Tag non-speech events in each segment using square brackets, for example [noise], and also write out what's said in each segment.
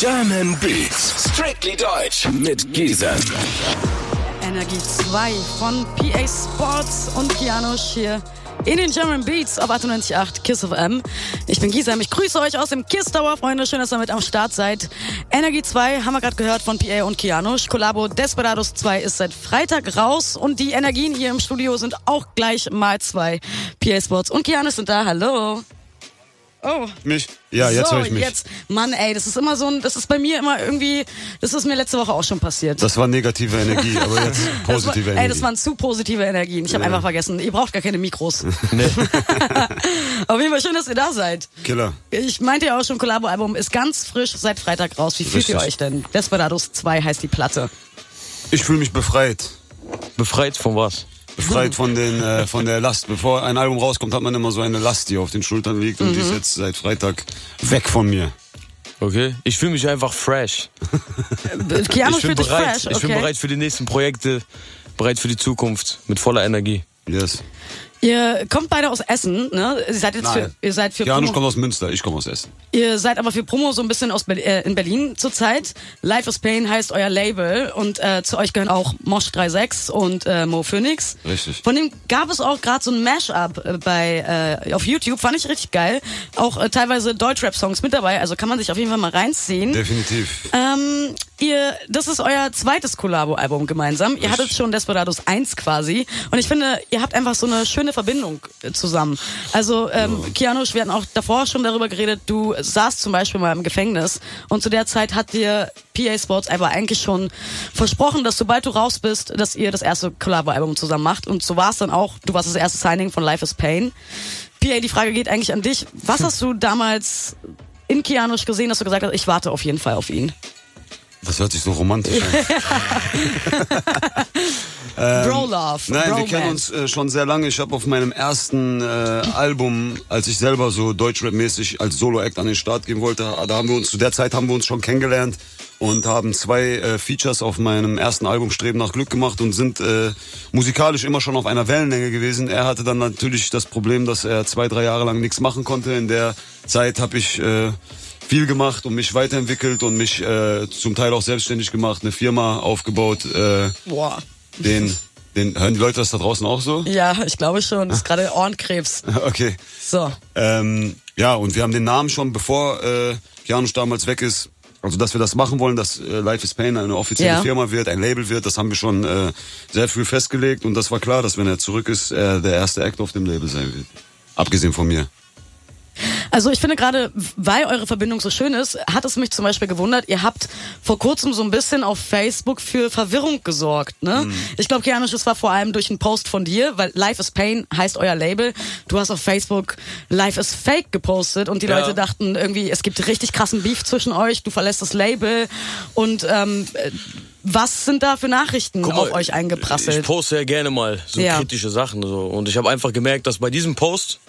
German Beats, strictly deutsch mit Giesen. Energie 2 von PA Sports und Kianosch hier in den German Beats auf 98.8 Kiss of M. Ich bin Gisem, ich grüße euch aus dem Kiss Tower, Freunde. Schön, dass ihr mit am Start seid. Energie 2 haben wir gerade gehört von PA und Kianosch. Collabo Desperados 2 ist seit Freitag raus und die Energien hier im Studio sind auch gleich mal zwei. PA Sports und Kianosch sind da. Hallo. Oh. Mich? Ja, jetzt so, höre ich mich. jetzt, Mann, ey, das ist immer so ein, das ist bei mir immer irgendwie, das ist mir letzte Woche auch schon passiert. Das war negative Energie, aber jetzt positive [laughs] das war, Energie. Ey, das waren zu positive Energien. Ich habe Ja. einfach vergessen, ihr braucht gar keine Mikros. [laughs] [laughs] Auf jeden Fall schön, dass ihr da seid. Killer. Ich meinte ja auch schon, Collabo-Album ist ganz frisch seit Freitag raus. Wie fühlt ihr Richtig. euch denn? Desperados 2 heißt die Platte. Ich fühle mich befreit. Befreit von was? Befreit von, den, äh, von der Last. Bevor ein Album rauskommt, hat man immer so eine Last, die auf den Schultern liegt. Und die Mhm. ist jetzt seit Freitag weg von mir. Okay. Ich fühle mich einfach fresh. Äh, Keanu ich bin bereit. fresh, okay. Ich bin bereit für die nächsten Projekte, bereit für die Zukunft, mit voller Energie. Yes. Ihr kommt beide aus Essen, ne? Ihr seid jetzt für, Nein. ihr seid für Janusz Promo, kommt aus Münster, ich komme aus Essen. ihr seid aber für Promo so ein bisschen aus äh, in Berlin zurzeit. Life is Pain heißt euer Label und äh, zu euch gehören auch Mosh 36 und äh, Mo Phoenix. Richtig. Von dem gab es auch gerade so ein Mashup äh, bei äh, auf YouTube, fand ich richtig geil. Auch äh, teilweise Deutschrap-Songs mit dabei, also kann man sich auf jeden Fall mal reinziehen. Definitiv. Ähm, ihr, das ist euer zweites Collabo-Album gemeinsam. Ihr hattet schon Desperados 1 quasi. Und ich finde, ihr habt einfach so eine schöne Verbindung äh, zusammen. Also, ähm, Keanu, wir hatten auch davor schon darüber geredet, du saßt zum Beispiel mal im Gefängnis. Und zu der Zeit hat dir PA Sports aber eigentlich schon versprochen, dass sobald du raus bist, dass ihr das erste Collabo-Album zusammen macht. Und so war es dann auch. Du warst das erste Signing von Life is Pain. PA, die Frage geht eigentlich an dich. Was [laughs] hast du damals in Kianosch gesehen, dass du gesagt hast, ich warte auf jeden Fall auf ihn? Das hört sich so romantisch an. [laughs] Bro Love. Nein, wir Bromance. kennen uns äh, schon sehr lange. Ich habe auf meinem ersten äh, Album, als ich selber so Deutschrap-mäßig als Solo-Act an den Start gehen wollte, da haben wir uns zu der Zeit haben wir uns schon kennengelernt und haben zwei äh, Features auf meinem ersten Album Streben nach Glück gemacht und sind äh, musikalisch immer schon auf einer Wellenlänge gewesen. Er hatte dann natürlich das Problem, dass er zwei, drei Jahre lang nichts machen konnte. In der Zeit habe ich äh, viel gemacht und mich weiterentwickelt und mich äh, zum Teil auch selbstständig gemacht, eine Firma aufgebaut. Äh, Boah. den, den, hören die Leute das da draußen auch so? Ja, ich glaube schon. Das ist gerade Ohrenkrebs. [laughs] Okay. So. Ähm, ja, und wir haben den Namen schon, bevor äh, Janusz damals weg ist, also dass wir das machen wollen, dass äh, Life is Pain eine offizielle Ja. Firma wird, ein Label wird, das haben wir schon äh, sehr früh festgelegt und das war klar, dass wenn er zurück ist, er der erste Act auf dem Label sein wird. Abgesehen von mir. Also ich finde gerade, weil eure Verbindung so schön ist, hat es mich zum Beispiel gewundert, ihr habt vor kurzem so ein bisschen auf Facebook für Verwirrung gesorgt. Ne? Mhm. Ich glaube, Kianisch, das war vor allem durch einen Post von dir, weil Life is Pain heißt euer Label. Du hast auf Facebook Life is Fake gepostet und die Ja. Leute dachten irgendwie, es gibt richtig krassen Beef zwischen euch, du verlässt das Label und ähm, äh, was sind da für Nachrichten mal, auf euch eingeprasselt? Ich poste ja gerne mal so Ja. kritische Sachen so und ich habe einfach gemerkt, dass bei diesem Post,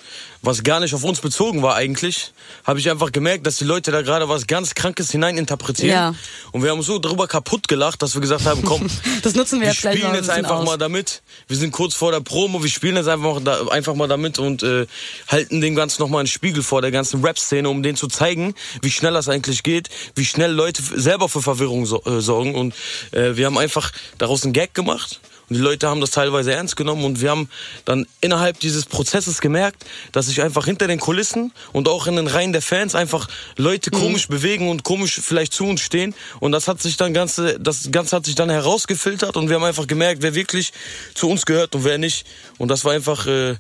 was gar nicht auf uns bezogen war eigentlich, habe ich einfach gemerkt, dass die Leute da gerade was ganz Krankes hineininterpretieren Ja. und wir haben so darüber kaputt gelacht, dass wir gesagt haben, komm, [laughs] Das nutzen wir wir jetzt spielen jetzt einfach aus. mal damit. Wir sind kurz vor der Promo, wir spielen jetzt einfach, mal da, einfach mal damit und äh, halten dem Ganzen nochmal einen Spiegel vor der ganzen Rap-Szene, um denen zu zeigen, wie schnell das eigentlich geht, wie schnell Leute selber für Verwirrung so, äh, sorgen. Und äh, wir haben einfach daraus einen Gag gemacht. Die Leute haben das teilweise ernst genommen und wir haben dann innerhalb dieses Prozesses gemerkt, dass sich einfach hinter den Kulissen und auch in den Reihen der Fans einfach Leute komisch bewegen und komisch vielleicht zu uns stehen. Und das hat sich dann ganze, das Ganze hat sich dann herausgefiltert und wir haben einfach gemerkt, wer wirklich zu uns gehört und wer nicht. Und das war einfach äh,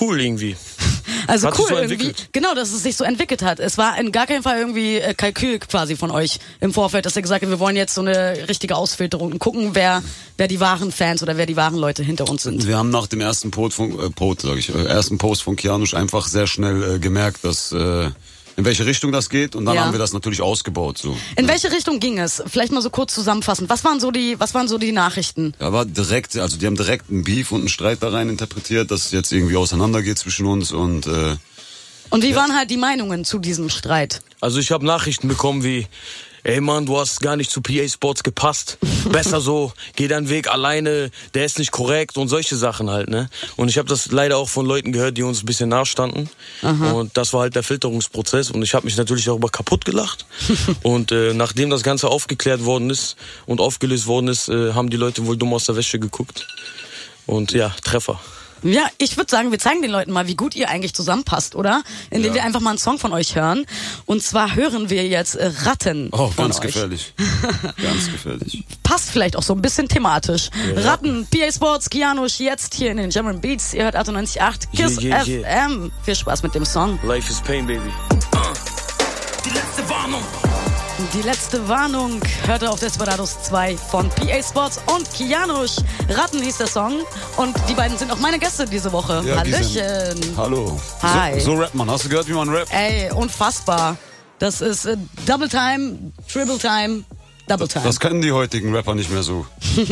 cool irgendwie. Also Hat cool so irgendwie. Genau, dass es sich so entwickelt hat. Es war in gar keinem Fall irgendwie äh, Kalkül quasi von euch im Vorfeld, dass ihr gesagt habt, wir wollen jetzt so eine richtige Ausfilterung und gucken, wer, wer die wahren Fans oder wer die wahren Leute hinter uns sind. Wir haben nach dem ersten Post von, äh, Post, sag ich, äh, ersten Post von Kianusz einfach sehr schnell äh, gemerkt, dass äh, in welche Richtung das geht und dann Ja. haben wir das natürlich ausgebaut. So. In welche Richtung ging es? Vielleicht mal so kurz zusammenfassend. Was waren so die, was waren so die Nachrichten? Da war direkt, also die haben direkt einen Beef und einen Streit da rein interpretiert, dass es jetzt irgendwie auseinandergeht zwischen uns und äh, Und wie waren halt die Meinungen zu diesem Streit? Also ich habe Nachrichten bekommen wie, ey Mann, du hast gar nicht zu PA Sports gepasst. [laughs] Besser so, geh deinen Weg alleine, der ist nicht korrekt und solche Sachen halt, ne? Und ich habe das leider auch von Leuten gehört, die uns ein bisschen nachstanden. Und das war halt der Filterungsprozess und ich habe mich natürlich darüber kaputt gelacht. [laughs] und äh, nachdem das Ganze aufgeklärt worden ist und aufgelöst worden ist, äh, haben die Leute wohl dumm aus der Wäsche geguckt. Und ja, Treffer. Ja, ich würde sagen, wir zeigen den Leuten mal, wie gut ihr eigentlich zusammenpasst, oder? Indem Ja. wir einfach mal einen Song von euch hören. Und zwar hören wir jetzt Ratten Oh, von ganz euch. gefährlich. [laughs] ganz gefährlich. Passt vielleicht auch so ein bisschen thematisch. Ratten, PA Sports, Kianusch, jetzt hier in den German Beats. Ihr hört 98.8 KISS Yeah, yeah, yeah. FM. Viel Spaß mit dem Song. Life is pain, baby. Die letzte Warnung. Die letzte Warnung hörte auf Desperados 2 von PA Sports und Kianusch. Ratten hieß der Song. Und die beiden sind auch meine Gäste diese Woche. Ja, Hallöchen. Hallo. Hi. So, so rappt man. Hast du gehört, wie man rappt? Ey, unfassbar. Das ist äh, Double Time, Triple Time, Double Time. Das können die heutigen Rapper nicht mehr so. [laughs]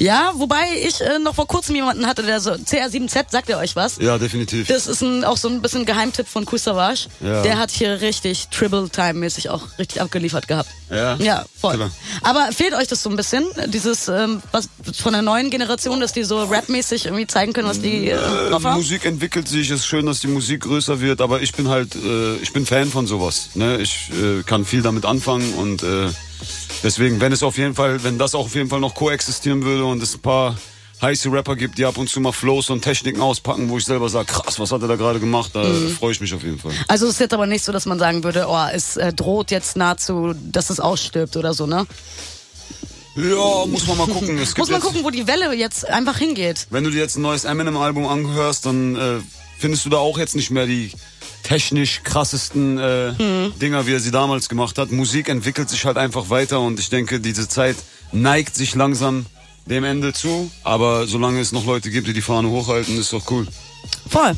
ja, wobei ich äh, noch vor kurzem jemanden hatte, der so CR7Z, sagt ihr euch was? Ja, definitiv. Das ist ein, auch so ein bisschen Geheimtipp von Kool Savage. Ja. Der hat hier richtig Triple Time mäßig auch richtig abgeliefert gehabt. Ja? Ja, voll. Killer. Aber fehlt euch das so ein bisschen, dieses ähm, was von der neuen Generation, dass die so rapmäßig irgendwie zeigen können, was die äh, drauf Äh, haben? Musik entwickelt sich, es ist schön, dass die Musik größer wird, aber ich bin halt, äh, ich bin Fan von sowas. Ne? Ich äh, kann viel damit anfangen und äh, deswegen, wenn es auf jeden Fall, wenn das auch auf jeden Fall noch koexistieren würde und es ein paar heiße Rapper gibt, die ab und zu mal Flows und Techniken auspacken, wo ich selber sage, krass, was hat er da gerade gemacht, da Mhm. freue ich mich auf jeden Fall. Also es ist jetzt aber nicht so, dass man sagen würde, oh, es äh, droht jetzt nahezu, dass es ausstirbt oder so, ne? Ja, muss man mal gucken. [laughs] Muss man jetzt, gucken, wo die Welle jetzt einfach hingeht. Wenn du dir jetzt ein neues Eminem-Album anhörst, dann äh, findest du da auch jetzt nicht mehr die technisch krassesten äh, Mhm. Dinger, wie er sie damals gemacht hat. Musik entwickelt sich halt einfach weiter und ich denke, diese Zeit neigt sich langsam dem Ende zu. Aber solange es noch Leute gibt, die die Fahne hochhalten, ist doch cool. Voll.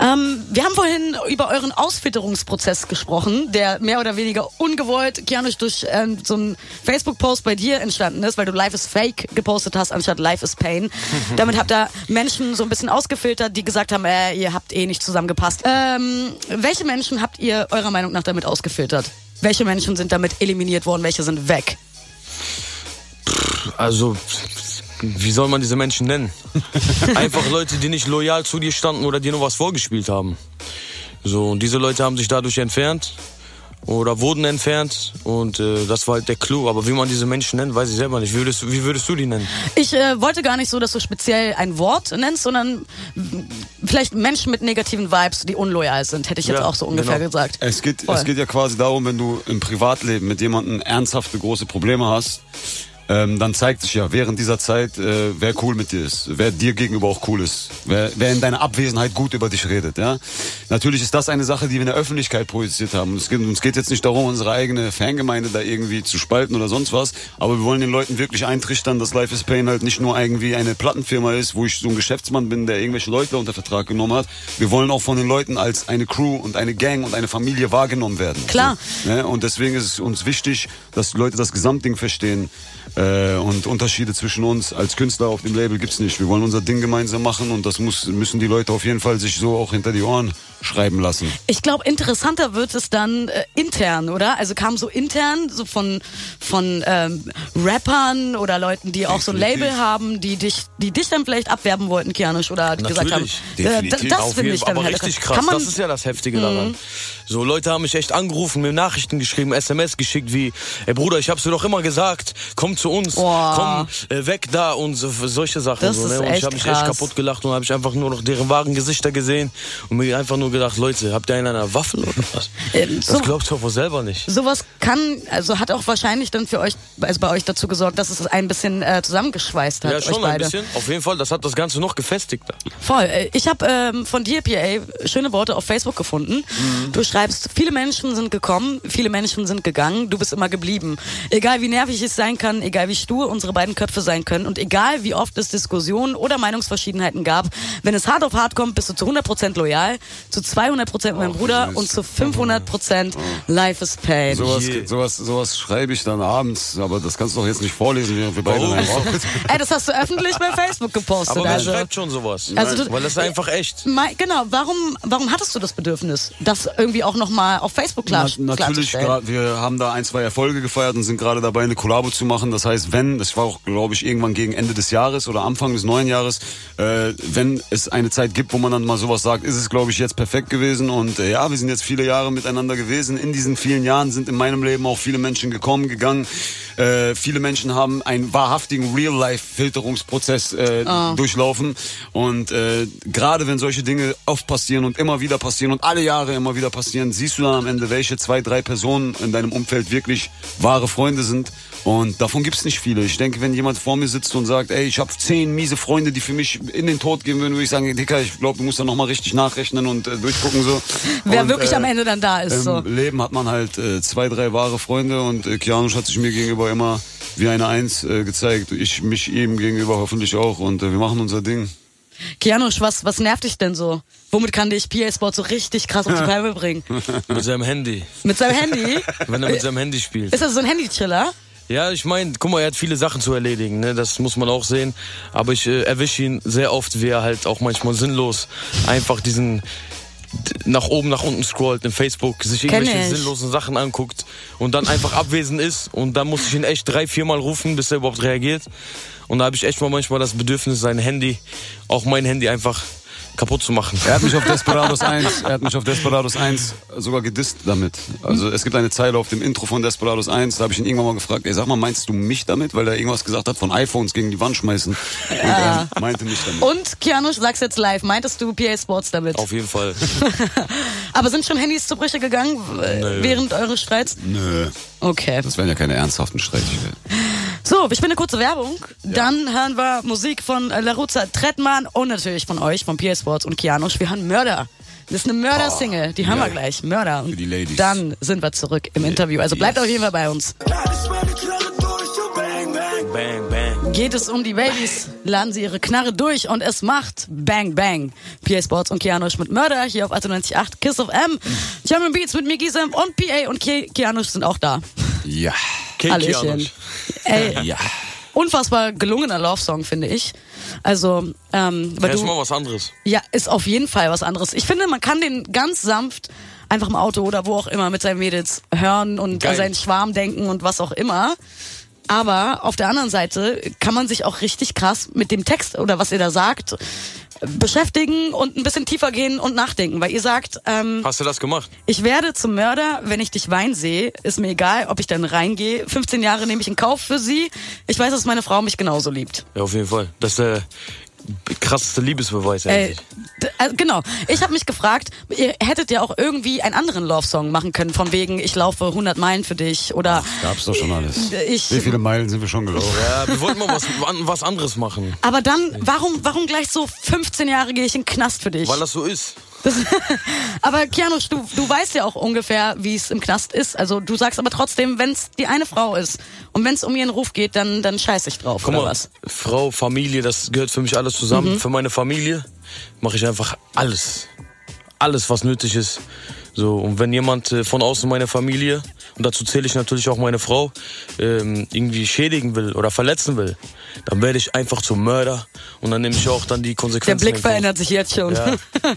Ähm, wir haben vorhin über euren Ausfitterungsprozess gesprochen, der mehr oder weniger ungewollt, Kianusch, durch ähm, so einen Facebook-Post bei dir entstanden ist, weil du Life is Fake gepostet hast, anstatt Life is Pain. [laughs] Damit habt ihr Menschen so ein bisschen ausgefiltert, die gesagt haben, äh, ihr habt eh nicht zusammengepasst. Ähm, welche Menschen habt ihr eurer Meinung nach damit ausgefiltert? Welche Menschen sind damit eliminiert worden? Welche sind weg? Also, wie soll man diese Menschen nennen? [laughs] Einfach Leute, die nicht loyal zu dir standen oder dir nur was vorgespielt haben. So, und diese Leute haben sich dadurch entfernt oder wurden entfernt und äh, das war halt der Clou. Aber wie man diese Menschen nennt, weiß ich selber nicht. Wie würdest, du- wie würdest du die nennen? Ich äh, wollte gar nicht so, dass du speziell ein Wort nennst, sondern vielleicht Menschen mit negativen Vibes, die unloyal sind, hätte ich jetzt Ja, auch so ungefähr genau. gesagt. Es geht, Voll. es geht ja quasi darum, wenn du im Privatleben mit jemandem ernsthafte große Probleme hast, ähm, dann zeigt sich ja während dieser Zeit, äh, wer cool mit dir ist, wer dir gegenüber auch cool ist, wer, wer in deiner Abwesenheit gut über dich redet. Ja? Natürlich ist das eine Sache, die wir in der Öffentlichkeit projiziert haben. Es geht, uns geht jetzt nicht darum, unsere eigene Fangemeinde da irgendwie zu spalten oder sonst was, aber wir wollen den Leuten wirklich eintrichtern, dass Life is Pain halt nicht nur irgendwie eine Plattenfirma ist, wo ich so ein Geschäftsmann bin, der irgendwelche Leute unter Vertrag genommen hat. Wir wollen auch von den Leuten als eine Crew und eine Gang und eine Familie wahrgenommen werden. Klar. So, ne? Und deswegen ist es uns wichtig, dass die Leute das Gesamtding verstehen. Äh, und Unterschiede zwischen uns als Künstler auf dem Label gibt's nicht. Wir wollen unser Ding gemeinsam machen und das muss, müssen die Leute auf jeden Fall sich so auch hinter die Ohren schreiben lassen. Ich glaube, interessanter wird es dann äh, intern, oder? Also kam so intern, so von, von ähm, Rappern oder Leuten, die auch so ein Definitiv. Label haben, die dich, die dich dann vielleicht abwerben wollten, Kianisch, oder die gesagt haben, Natürlich. äh, da- Definitiv. das finde ich dann aber halt- richtig krass. Kann man, Mhm. das ist ja das Heftige daran. So Leute haben mich echt angerufen, mir Nachrichten geschrieben, SMS geschickt wie, ey Bruder, ich hab's dir doch immer gesagt, komm zu uns, Boah. komm äh, weg da und so, solche Sachen. Das so, ne? Und ich habe mich krass. echt kaputt gelacht und habe ich einfach nur noch deren wahren Gesichter gesehen und mir einfach nur gedacht, Leute, habt ihr einen an einer Waffel oder [laughs] was? Ähm, das so- glaubt ihr doch wohl selber nicht. Sowas kann, also hat auch wahrscheinlich dann für euch, also bei euch dazu gesorgt, dass es ein bisschen äh, zusammengeschweißt hat, Ja, schon ein bisschen. Auf jeden Fall, das hat das Ganze noch gefestigt. Voll. Äh, Ich habe ähm, von dir, PA, schöne Worte auf Facebook gefunden. Mhm. Du schreibst, viele Menschen sind gekommen, viele Menschen sind gegangen, du bist immer geblieben. Egal wie nervig es sein kann, egal wie stur unsere beiden Köpfe sein können und egal wie oft es Diskussionen oder Meinungsverschiedenheiten gab, wenn es hart auf hart kommt, bist du zu 100% loyal, zu 200 Prozent mein Bruder und zu 500 Prozent Life is Pain. Sowas, sowas, sowas schreibe ich dann abends, aber das kannst du doch jetzt nicht vorlesen, während wir beide Warum? in einem Raum Ey, das hast du öffentlich bei Facebook gepostet. Aber wer also. schreibt schon sowas? Also du- Weil das ist einfach echt. Genau, warum, warum hattest du das Bedürfnis, das irgendwie auch nochmal auf Facebook klar, Na, natürlich, klarzustellen? gra- wir haben da ein, zwei Erfolge gefeiert und sind gerade dabei, eine Kollabo zu machen. Das heißt, wenn, das war auch, glaube ich, irgendwann gegen Ende des Jahres oder Anfang des neuen Jahres, äh, wenn es eine Zeit gibt, wo man dann mal sowas sagt, ist es, glaube ich, jetzt perfekt gewesen. Und äh, ja, wir sind jetzt viele Jahre miteinander gewesen. In diesen vielen Jahren sind in meinem Leben auch viele Menschen gekommen, gegangen. Äh, viele Menschen haben einen wahrhaftigen Real-Life-Filterungsprozess äh, durchlaufen. Und äh, gerade wenn solche Dinge oft passieren und immer wieder passieren und alle Jahre immer wieder passieren, siehst du dann am Ende, welche zwei, drei Personen in deinem Umfeld wirklich wahre Freunde sind. Und davon gibt's nicht viele. Ich denke, wenn jemand vor mir sitzt und sagt, ey, ich habe zehn miese Freunde, die für mich in den Tod gehen würden, würde ich sagen, Dicker, ich glaube, du musst da nochmal richtig nachrechnen und äh, durchgucken so. Wer und, wirklich äh, am Ende dann da ist. Im so. Leben hat man halt äh, zwei, drei wahre Freunde und äh, Kianusch hat sich mir gegenüber immer wie eine Eins äh, gezeigt. Ich mich ihm gegenüber hoffentlich auch und äh, wir machen unser Ding. Kianusch, was, was nervt dich denn so? Womit kann dich PA Sport so richtig krass auf die [laughs] Palme bringen? Mit seinem Handy. Mit seinem Handy? [laughs] Wenn er mit seinem Handy spielt. Ist das so ein Handy-Chiller? Ja, ich meine, guck mal, er hat viele Sachen zu erledigen, ne? das muss man auch sehen. Aber ich äh, erwische ihn sehr oft, wie er halt auch manchmal sinnlos einfach diesen nach oben, nach unten scrollt in Facebook, sich irgendwelche sinnlosen Sachen anguckt und dann einfach abwesend ist. Und dann muss ich ihn echt drei, viermal rufen, bis er überhaupt reagiert. Und da habe ich echt mal manchmal das Bedürfnis, sein Handy, auch mein Handy einfach kaputt zu machen. Er hat mich auf [laughs] Desperados 1, er hat mich auf Desperados 1 sogar gedisst damit. Also es gibt eine Zeile auf dem Intro von Desperados 1, da habe ich ihn irgendwann mal gefragt, ey sag mal, meinst du mich damit? Weil er irgendwas gesagt hat von iPhones gegen die Wand schmeißen. Und er meinte mich damit. Und Kianusch, sag's jetzt live, meintest du PA Sports damit? Auf jeden Fall. [laughs] Aber sind schon Handys zu Brüche gegangen äh, während eures Streits? Nö, Okay. das wären ja keine ernsthaften Streitigkeiten. [laughs] So, wir spielen eine kurze Werbung. Dann hören wir Musik von Laruzza Trettmann und natürlich von euch, von PA Sports und Kianusch. Wir hören Mörder. Das ist eine Mörder-Single, die hören wir gleich. Mörder. Und Für die Ladies. dann sind wir zurück im Interview. Also bleibt Yes. auf jeden Fall bei uns. Bang, bang. Geht es um die Babys, laden sie ihre Knarre durch und es macht Bang Bang. PA Sports und Kianusch mit Mörder hier auf 98.8 Kiss of M. German Beats mit Miki Sam und PA und Ki Kianusch sind auch da. Ja. Hallöchen. Kekianusch. Ey, Ja. unfassbar gelungener Love-Song, finde ich. Also, ähm, weil Ja, ist du, mal was anderes. ja, ist auf jeden Fall was anderes. Ich finde, man kann den ganz sanft einfach im Auto oder wo auch immer mit seinen Mädels hören und Geil. an seinen Schwarm denken und was auch immer. Aber auf der anderen Seite kann man sich auch richtig krass mit dem Text oder was ihr da sagt beschäftigen und ein bisschen tiefer gehen und nachdenken, weil ihr sagt, ähm, Hast du das gemacht? ich werde zum Mörder, wenn ich dich weinen sehe. Ist mir egal, ob ich dann reingehe. 15 Jahre nehme ich in Kauf für sie. Ich weiß, dass meine Frau mich genauso liebt. Ja, auf jeden Fall. Das der krasseste Liebesbeweis eigentlich. d- äh, genau. Ich habe mich gefragt, ihr hättet ja auch irgendwie einen anderen Love-Song machen können, von wegen, ich laufe 100 Meilen für dich oder Gab's doch schon alles. ich... Wie viele Meilen sind wir schon gelaufen? Ja, wir wollten mal was, was anderes machen. Aber dann, warum, warum gleich so 15 Jahre gehe ich in den Knast für dich? Weil das so ist. [laughs] Aber Kianusch, du, du weißt ja auch ungefähr, wie es im Knast ist. Also du sagst aber trotzdem, wenn es die eine Frau ist und wenn es um ihren Ruf geht, dann, dann scheiß ich drauf, Guck mal, was? Frau, Familie, das gehört für mich alles zusammen. Für meine Familie mache ich einfach alles. Alles, was nötig ist. So, und wenn jemand äh, von außen meine Familie, und dazu zähle ich natürlich auch meine Frau, ähm, irgendwie schädigen will oder verletzen will, dann werde ich einfach zum Mörder und dann nehme ich auch dann die Der Konsequenzen. Blick in Kauf. verändert sich jetzt schon. Ja. [laughs]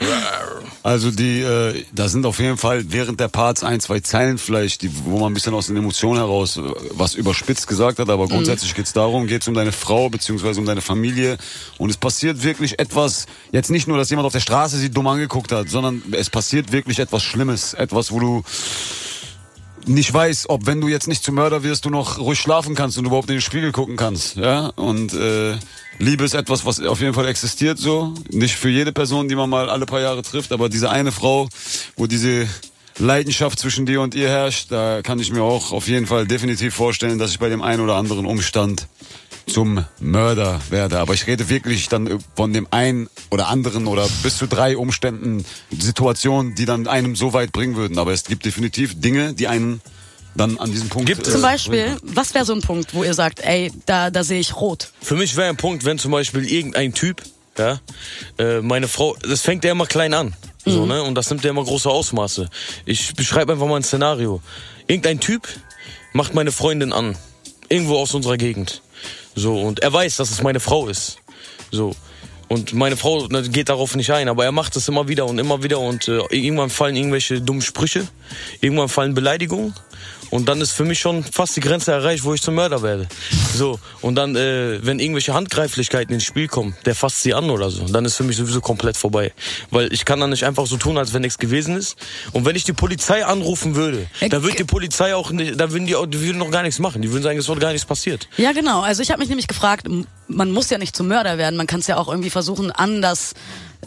Also die, äh, da sind auf jeden Fall während der Parts ein, zwei Zeilen vielleicht, die, wo man ein bisschen aus den Emotionen heraus äh, was überspitzt gesagt hat, aber grundsätzlich geht's darum, geht's um deine Frau beziehungsweise um deine Familie und es passiert wirklich etwas, jetzt nicht nur, dass jemand auf der Straße sie dumm angeguckt hat, sondern es passiert wirklich etwas Schlimmes, etwas, wo du nicht weißt, ob wenn du jetzt nicht zum Mörder wirst, du noch ruhig schlafen kannst und überhaupt in den Spiegel gucken kannst, ja. Und äh, Liebe ist etwas, was auf jeden Fall existiert, so nicht für jede Person, die man mal alle paar Jahre trifft, aber diese eine Frau, wo diese Leidenschaft zwischen dir und ihr herrscht, da kann ich mir auch auf jeden Fall definitiv vorstellen, dass ich bei dem einen oder anderen Umstand zum Mörder werde. Aber ich rede wirklich dann von dem einen oder anderen oder bis zu drei Umständen, Situationen, die dann einem so weit bringen würden. Aber es gibt definitiv Dinge, die einen dann an diesem Punkt. Gibt es? Zum äh, Beispiel, was wäre so ein Punkt, wo ihr sagt, ey, da, da sehe ich rot? Für mich wäre ein Punkt, wenn zum Beispiel irgendein Typ, ja, äh, meine Frau, das fängt ja immer klein an. So, ne? Und das nimmt ja immer große Ausmaße. Ich beschreibe einfach mal ein Szenario. Irgendein Typ macht meine Freundin an. Irgendwo aus unserer Gegend. So, und er weiß, dass es meine Frau ist. So. Und meine Frau ne, geht darauf nicht ein, aber er macht es immer wieder und immer wieder und äh, irgendwann fallen irgendwelche dummen Sprüche, irgendwann fallen Beleidigungen und dann ist für mich schon fast die Grenze erreicht, wo ich zum Mörder werde. So und dann, äh, wenn irgendwelche Handgreiflichkeiten ins Spiel kommen, der fasst sie an oder so, dann ist für mich sowieso komplett vorbei, weil ich kann dann nicht einfach so tun, als wenn nichts gewesen ist. Und wenn ich die Polizei anrufen würde, dann würde die Polizei auch, nicht, da würden die, auch, die würden noch gar nichts machen, die würden sagen, es wurde gar nichts passiert. Ja, genau. Also ich habe mich nämlich gefragt, man muss ja nicht zum Mörder werden, man kann es ja auch irgendwie versuchen, anders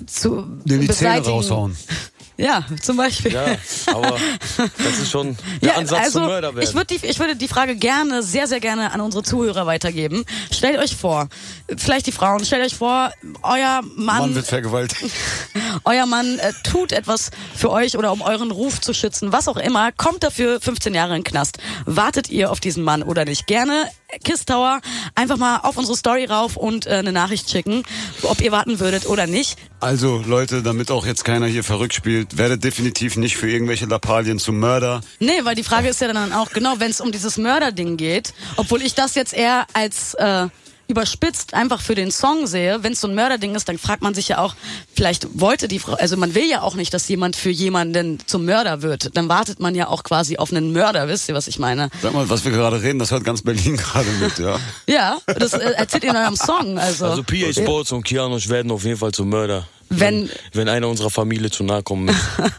zu Dem die Zähne beseitigen. raushauen. [laughs] Ja, zum Beispiel. Ja, aber das ist schon der Ansatz also zum Mörder werden. ich, würd die, ich würde die Frage gerne, sehr, sehr gerne an unsere Zuhörer weitergeben. Stellt euch vor, vielleicht die Frauen, stellt euch vor, euer Mann, Mann wird vergewaltigt. [laughs] euer Mann äh, tut etwas für euch oder um euren Ruf zu schützen, was auch immer, kommt dafür 15 Jahre in den Knast. Wartet ihr auf diesen Mann oder nicht? Gerne Kiss Tower einfach mal auf unsere Story rauf und äh, eine Nachricht schicken, ob ihr warten würdet oder nicht. Also Leute, damit auch jetzt keiner hier verrückt spielt, werdet definitiv nicht für irgendwelche Lappalien zum Mörder. Nee, weil die Frage ist ja dann auch, genau, wenn es um dieses Mörderding geht, obwohl ich das jetzt eher als äh, überspitzt einfach für den Song sehe, wenn es so ein Mörderding ist, dann fragt man sich ja auch, vielleicht wollte die Frau, also man will ja auch nicht, dass jemand für jemanden zum Mörder wird. Dann wartet man ja auch quasi auf einen Mörder, wisst ihr, was ich meine? Sag mal, was wir gerade reden, das hört ganz Berlin [laughs] gerade mit, ja. Ja, das äh, erzählt ihr in eurem Song. Also, Also PA Sports und Kianosch werden auf jeden Fall zum Mörder. Wenn- wenn einer unserer Familie zu nahe kommen möchte. [laughs]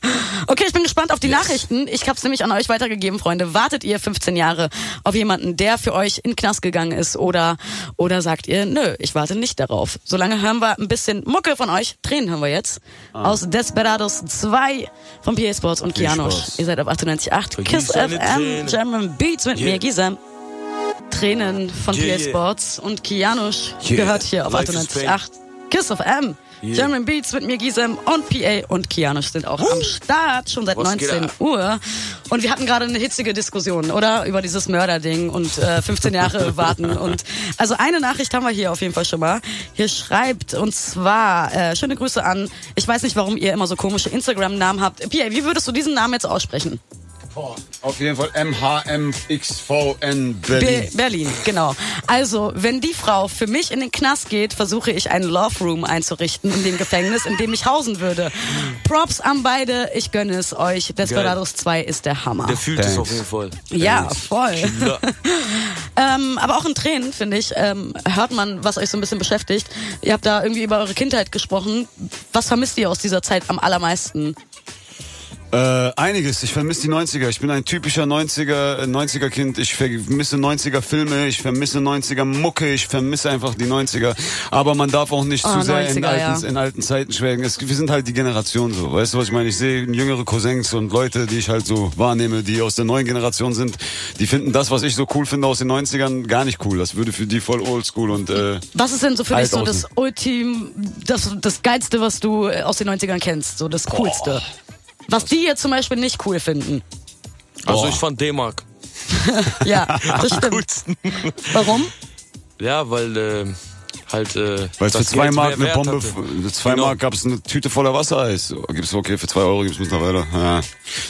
Okay, ich bin gespannt auf die Nachrichten. Ich hab's nämlich an euch weitergegeben, Freunde. Wartet ihr 15 Jahre auf jemanden, der für euch in den Knast gegangen ist oder oder sagt ihr, nö, ich warte nicht darauf. Solange hören wir ein bisschen Mucke von euch. Tränen hören wir jetzt aus Desperados 2 von PA Sports und Kianosch. Spaß. Ihr seid auf 98.8 Vergieß Kiss FM. German Beats mit Yeah. mir, Gisem. Tränen von Yeah, PA yeah. Sports und Kianosch Yeah. gehört hier auf Life is pain. 98.8 Kiss FM. Yeah. German Beats mit mir, Gisem und PA und Kianosch sind auch am Start, schon seit Was geht 19 ab? Uhr. Und wir hatten gerade eine hitzige Diskussion, oder? Über dieses Mörderding und äh, 15 Jahre [laughs] warten. Und also eine Nachricht haben wir hier auf jeden Fall schon mal. Hier schreibt, und zwar, äh, schöne Grüße an, ich weiß nicht, warum ihr immer so komische Instagram-Namen habt. Pia, wie würdest du diesen Namen jetzt aussprechen? Auf jeden Fall MHMXVN Be Berlin. Berlin, genau. Also, wenn die Frau für mich in den Knast geht, versuche ich einen Love Room einzurichten in dem Gefängnis, in dem ich hausen würde. Props an beide, ich gönne es euch. Desperados 2 ist der Hammer. Der fühlt es Thanks. auf jeden Fall. Ja, voll. Ja. [laughs] Ähm, aber auch in Tränen, finde ich, ähm, hört man, was euch so ein bisschen beschäftigt. Ihr habt da irgendwie über eure Kindheit gesprochen. Was vermisst ihr aus dieser Zeit am allermeisten? Äh, einiges. Ich vermisse die 90er. Ich bin ein typischer 90er, äh, 90er Kind. Ich vermisse 90er Filme. Ich vermisse 90er Mucke. Ich vermisse einfach die 90er. Aber man darf auch nicht Oh, zu sehr in 90er, alten, ja. in alten Zeiten schwelgen. Es, wir sind halt die Generation so. Weißt du, was ich meine? Ich sehe jüngere Cousins und Leute, die ich halt so wahrnehme, die aus der neuen Generation sind. Die finden das, was ich so cool finde aus den 90ern, gar nicht cool. Das würde für die voll oldschool und, äh, Was ist denn so für dich so das. Ultim, das, das Geilste, was du äh, aus den 90ern kennst? So das Coolste. Was die jetzt zum Beispiel nicht cool finden. Also Boah. ich fand D-Mark. [laughs] Ja, [laughs] das stimmt. Coolsten. Warum? Ja, weil äh, halt. Äh, Weil es für zwei Geld Mark eine Bombe, hatte. für zwei Genau. Mark gab es eine Tüte voller Wassereis. Gibt's okay, für zwei Euro gibt's mittlerweile. Ja.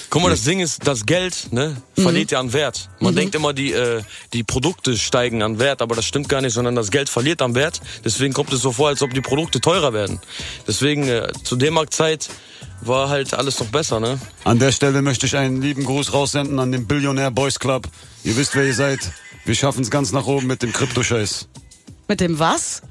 Guck mal, das Ding ist, das Geld ne, Mhm. verliert ja an Wert. Man denkt immer, die, äh, die Produkte steigen an Wert, aber das stimmt gar nicht, sondern das Geld verliert an Wert. Deswegen kommt es so vor, als ob die Produkte teurer werden. Deswegen, äh, zu D-Mark-Zeit war halt alles noch besser, ne? An der Stelle möchte ich einen lieben Gruß raussenden an den Billionär Boys Club. Ihr wisst, wer ihr seid. Wir schaffen es ganz nach oben mit dem Kryptoscheiß. Mit dem was?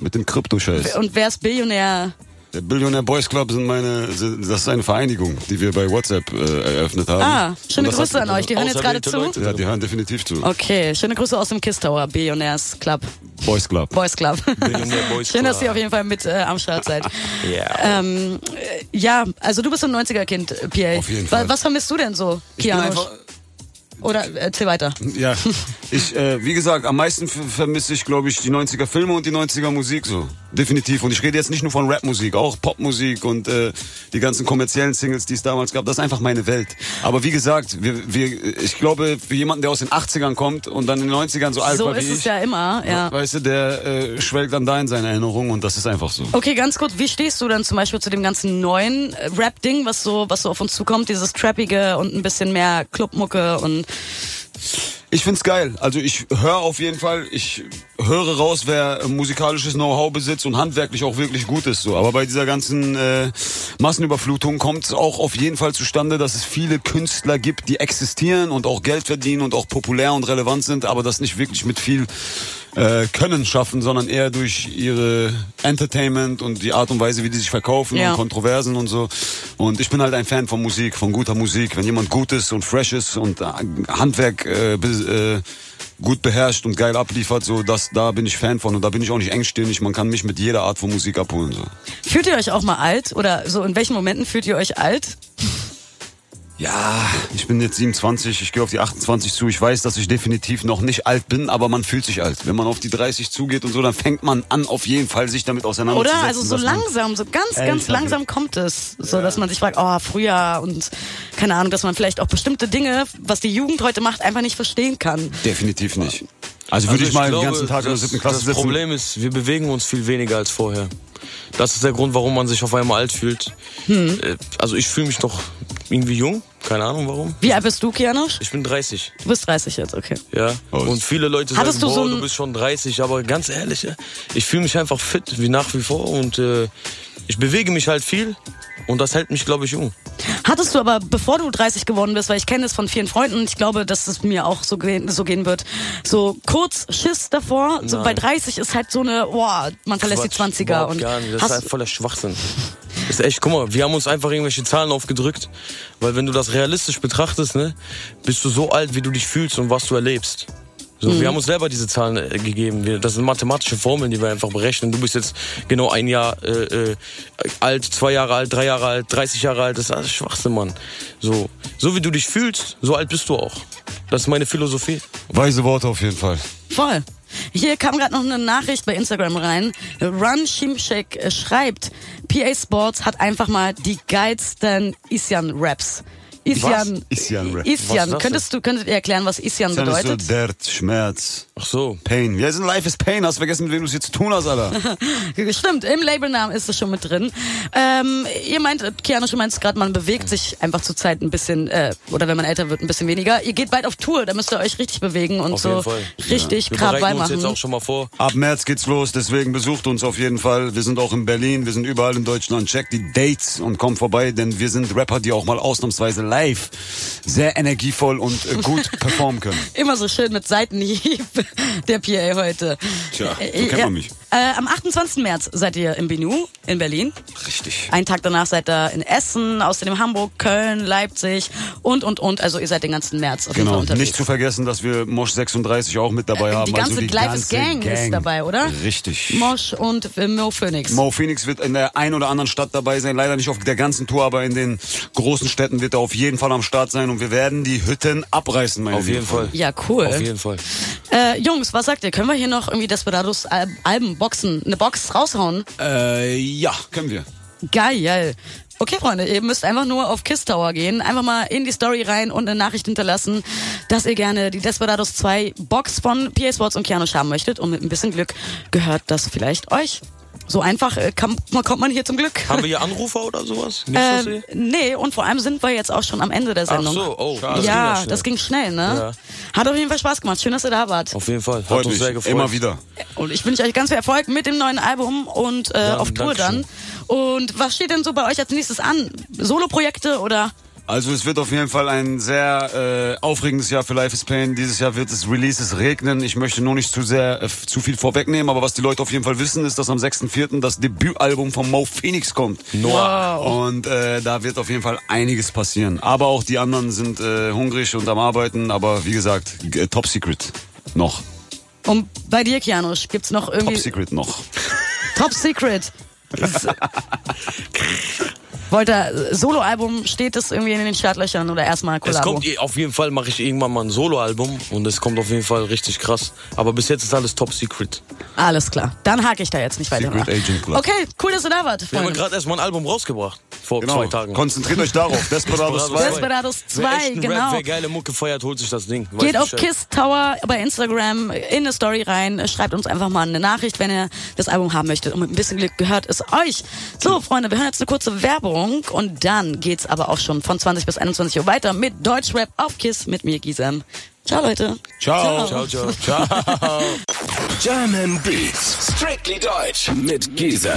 Mit dem Kryptoscheiß. Und wer ist Billionär? Der Billionär Boys Club sind meine, das ist eine Vereinigung, die wir bei WhatsApp äh, eröffnet haben. Ah, schöne Grüße hat- an euch. Die hören jetzt gerade zu. Leute. Ja, die hören definitiv zu. Okay, schöne Grüße aus dem Kiss Tower, Billionärs Club, Boys Club. Boys Club. Billionär Boys [laughs] Schön, dass Club. ihr auf jeden Fall mit äh, am Start seid. [laughs] Ja. Ähm, äh, ja, also du bist ein 90er-Kind, Pierre. Auf jeden Fall. Was vermisst du denn so, Kianosch? Oder erzähl weiter. Ja, ich, äh, wie gesagt, am meisten vermisse ich, glaube ich, die 90er Filme und die 90er Musik so. Definitiv. Und ich rede jetzt nicht nur von Rapmusik, auch Popmusik und äh, die ganzen kommerziellen Singles, die es damals gab. Das ist einfach meine Welt. Aber wie gesagt, wir, wir, ich glaube, für jemanden, der aus den 80ern kommt und dann in den 90ern so alt So war wie ist es ja immer, ja. weißt du, der äh, schwelgt dann da in seine Erinnerungen und das ist einfach so. Okay, ganz kurz, wie stehst du dann zum Beispiel zu dem ganzen neuen äh, Rap-Ding, was so, was so auf uns zukommt, dieses Trappige und ein bisschen mehr Clubmucke und Ich find's geil. Also ich höre auf jeden Fall, ich höre raus, wer musikalisches Know-how besitzt und handwerklich auch wirklich gut ist. So. Aber bei dieser ganzen äh, Massenüberflutung kommt es auch auf jeden Fall zustande, dass es viele Künstler gibt, die existieren und auch Geld verdienen und auch populär und relevant sind, aber das nicht wirklich mit viel äh, Können schaffen, sondern eher durch ihre Entertainment und die Art und Weise, wie die sich verkaufen Ja. und Kontroversen und so. Und ich bin halt ein Fan von Musik, von guter Musik. Wenn jemand gut ist und fresh ist und äh, Handwerk äh, äh, gut beherrscht und geil abliefert, so das, da bin ich Fan von und da bin ich auch nicht engstirnig. Man kann mich mit jeder Art von Musik abholen. So. fühlt ihr euch auch mal alt? Oder so in welchen Momenten fühlt ihr euch alt? Ja, ich bin jetzt 27, ich gehe auf die 28 zu. Ich weiß, dass ich definitiv noch nicht alt bin, aber man fühlt sich alt. Wenn man auf die 30 zugeht und so, dann fängt man an, auf jeden Fall sich damit auseinanderzusetzen. Oder? Also so langsam, so ganz, ganz langsam kommt es. So, dass man sich fragt, oh, früher und keine Ahnung, dass man vielleicht auch bestimmte Dinge, was die Jugend heute macht, einfach nicht verstehen kann. Definitiv nicht. Also würde Also ich mal glaube, den ganzen Tag in der das, siebten Klasse das sitzen. Problem ist, wir bewegen uns viel weniger als vorher. Das ist der Grund, warum man sich auf einmal alt fühlt. Hm. Äh, Also ich fühle mich noch irgendwie jung, keine Ahnung warum. Wie alt bist du, Kianosch? Ich bin 30, Du bist 30 jetzt, okay. ja. Und viele Leute Hattest sagen, du so boah, ein- du bist schon 30, aber ganz ehrlich, ich fühle mich einfach fit, wie nach wie vor und äh, ich bewege mich halt viel und das hält mich, glaube ich, jung. Hattest du aber, bevor du 30 geworden bist, weil ich kenne es von vielen Freunden und ich glaube, dass es mir auch so gehen, so gehen wird, so kurz Schiss davor, so Nein. bei 30 ist halt so eine, boah, man verlässt Quatsch, die 20er überhaupt und gar nicht. Das ist halt voller Schwachsinn. Das ist echt, guck mal, wir haben uns einfach irgendwelche Zahlen aufgedrückt, weil wenn du das realistisch betrachtest, ne, bist du so alt, wie du dich fühlst und was du erlebst. So, Mhm. Wir haben uns selber diese Zahlen äh, gegeben. Wir, das sind mathematische Formeln, die wir einfach berechnen. Du bist jetzt genau ein Jahr äh, äh, alt, zwei Jahre alt, drei Jahre alt, 30 Jahre alt. Das ist alles Schwachsinn, Mann. So, so wie du dich fühlst, so alt bist du auch. Das ist meine Philosophie. Weise Worte auf jeden Fall. voll. Hier kam gerade noch eine Nachricht bei Instagram rein. Run Shimshek äh, schreibt, PA Sports hat einfach mal die geilsten Isian-Raps. Isian, Isian-Rap. Ist Isian. das Könntest du, könntet ihr erklären, was Isian Dann ist so bedeutet? Dirt, Schmerz, Ach so. Pain. Ja, ist ein Life is Pain. Hast vergessen, mit wem du es jetzt zu tun hast, Alter. [laughs] Stimmt, im Labelnamen ist es schon mit drin. Ähm, ihr meint, Kiana, du meinst gerade, man bewegt sich einfach zur Zeit ein bisschen, äh, oder wenn man älter wird, ein bisschen weniger. Ihr geht bald auf Tour, da müsst ihr euch richtig bewegen und Auf so richtig Wir Krawall bereiten uns jetzt machen. auch schon mal vor. Ab März geht's los, deswegen besucht uns auf jeden Fall. Wir sind auch in Berlin, wir sind überall in Deutschland. Checkt die Dates und kommt vorbei, denn wir sind Rapper, die auch mal ausnahmsweise live sehr energievoll und äh, gut [laughs] performen können. Immer so schön mit Seitenhieb, der PA heute. Tja, so Äh, kennt man mich. Äh, am 28. März seid ihr im Binu in Berlin. Richtig. Einen Tag danach seid ihr in Essen, außerdem Hamburg, Köln, Leipzig und, und, und. Also ihr seid den ganzen März auf jeden Fall Genau. unterwegs. Nicht zu vergessen, dass wir Mosch 36 auch mit dabei Äh, haben. die ganze also die Life ganze is Gang, ist dabei, oder? Richtig. Mosch und äh, Mo Phoenix. Mo Phoenix wird in der ein oder anderen Stadt dabei sein, leider nicht auf der ganzen Tour, aber in den großen Städten wird er auf jeden Fall am Start sein und wir werden die Hütten abreißen, meine Auf jeden Fall. Freunde. ja, cool. Auf jeden Fall. Äh, Jungs, was sagt ihr? Können wir hier noch irgendwie Desperados Al Alben, Boxen, eine Box raushauen? Äh, ja, können wir. Geil. Okay, Freunde, ihr müsst einfach nur auf Kiss Tower gehen, einfach mal in die Story rein und eine Nachricht hinterlassen, dass ihr gerne die Desperados 2 Box von PA Sports und Keanu haben möchtet und mit ein bisschen Glück gehört das vielleicht euch. So einfach äh, kann, kommt man hier zum Glück. Haben wir hier [laughs] Anrufer oder sowas? Nicht, was Ähm, nee, und vor allem sind wir jetzt auch schon am Ende der Ach Sendung. so, oh. das ging ja, schnell. das ging schnell, ne? Ja. Hat auf jeden Fall Spaß gemacht. Schön, dass ihr da wart. Auf jeden Fall. Hat Freut uns mich. sehr gefreut. Immer wieder. Und ich wünsche euch ganz viel Erfolg mit dem neuen Album und äh, Ja, auf Tour Dankeschön. dann. Und was steht denn so bei euch als nächstes an? Solo-Projekte oder? Also es wird auf jeden Fall ein sehr äh, aufregendes Jahr für Life is Pain. Dieses Jahr wird es Releases regnen. Ich möchte nur nicht zu sehr äh, zu viel vorwegnehmen, aber was die Leute auf jeden Fall wissen, ist, dass am 6.4. das Debütalbum von Mo Phoenix kommt. Noah. Und äh, da wird auf jeden Fall einiges passieren. Aber auch die anderen sind äh, hungrig und am Arbeiten. Aber wie gesagt, g- Top Secret noch. Und bei dir, Kianusch, gibt's noch irgendwie Top Secret noch. Top Secret? [laughs] [laughs] Wollte Soloalbum, steht das irgendwie in den Startlöchern oder erstmal Es Kollabo? kommt, eh- auf jeden Fall mache ich irgendwann mal ein Soloalbum und es kommt auf jeden Fall richtig krass. Aber bis jetzt ist alles top secret. Alles klar. Dann hake ich da jetzt nicht weiter Secret nach. Agent Club. Okay, cool, dass du da wart, Wir haben gerade erst mal ein Album rausgebracht. Vor Genau. zwei Tagen. Konzentriert euch darauf. [laughs] Desperados 2. Desperados Wer 2, echten genau. Rap, wer geile Mucke feiert, holt sich das Ding. Weiß Geht auf Bescheid. Kiss Tower bei Instagram in eine Story rein. Schreibt uns einfach mal eine Nachricht, wenn ihr das Album haben möchtet. Und mit ein bisschen Glück gehört es euch. So, Freunde, wir hören jetzt eine kurze Werbung und dann geht's aber auch schon von 20 bis 21 Uhr weiter mit Deutschrap auf Kiss mit mir, Gisem. Ciao, Leute. Ciao. Ciao, ciao, ciao. German Beats. Strictly Deutsch mit Giesen.